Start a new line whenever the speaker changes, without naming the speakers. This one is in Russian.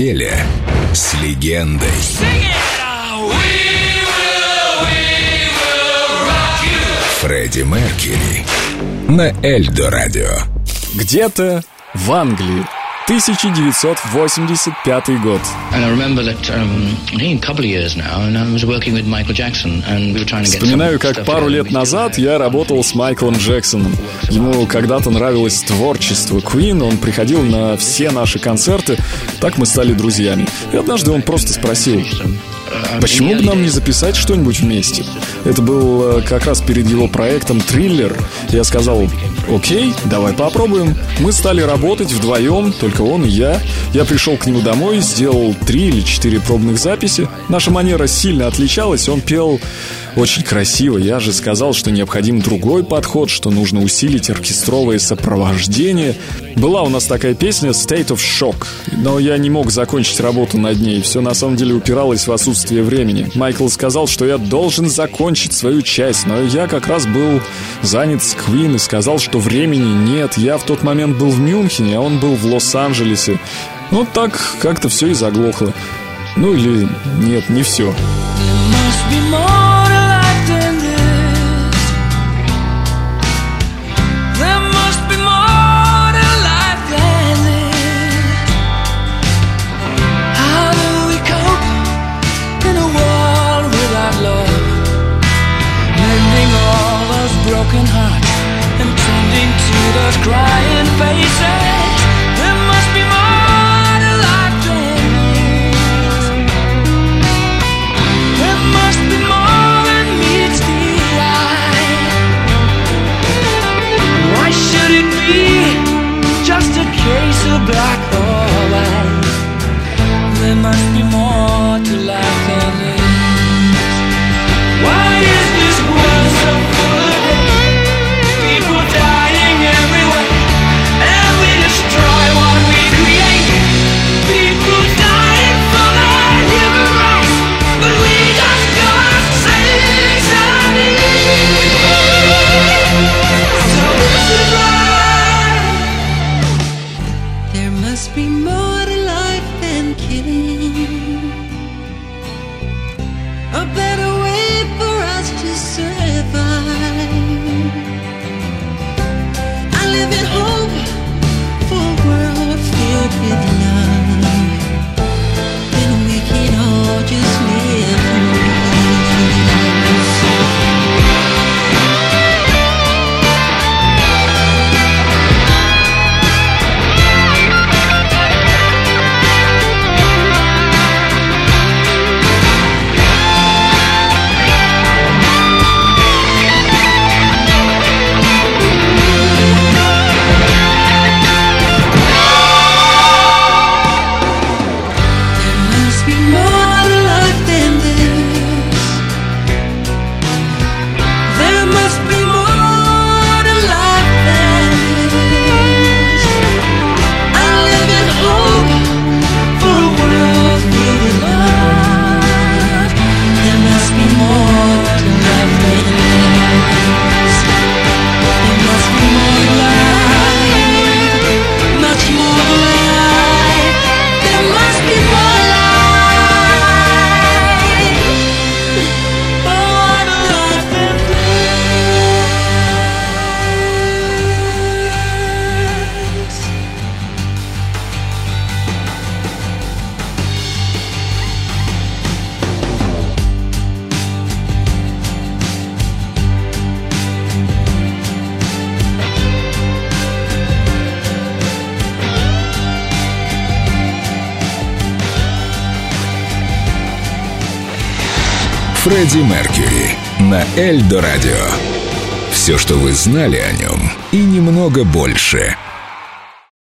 неделе с легендой. Фредди Меркьюри на Эльдо Радио.
Где-то в Англии 1985 год. Вспоминаю, как пару лет назад я работал с Майклом Джексоном. Ему когда-то нравилось творчество Queen, он приходил на все наши концерты, так мы стали друзьями. И однажды он просто спросил, Почему бы нам не записать что-нибудь вместе? Это был э, как раз перед его проектом «Триллер». Я сказал, окей, давай попробуем. Мы стали работать вдвоем, только он и я. Я пришел к нему домой, сделал три или четыре пробных записи. Наша манера сильно отличалась, он пел очень красиво. Я же сказал, что необходим другой подход, что нужно усилить оркестровое сопровождение. Была у нас такая песня «State of Shock», но я не мог закончить работу над ней. Все на самом деле упиралось в отсутствие времени. Майкл сказал, что я должен закончить свою часть, но я как раз был занят с Квин и сказал, что времени нет. Я в тот момент был в Мюнхене, а он был в Лос-Анджелесе. Вот так как-то все и заглохло. Ну или нет, не все. broken hearts and tending to those crying faces. There must be more
Фредди Меркьюри на Эльдо Радио. Все, что вы знали о нем, и немного больше –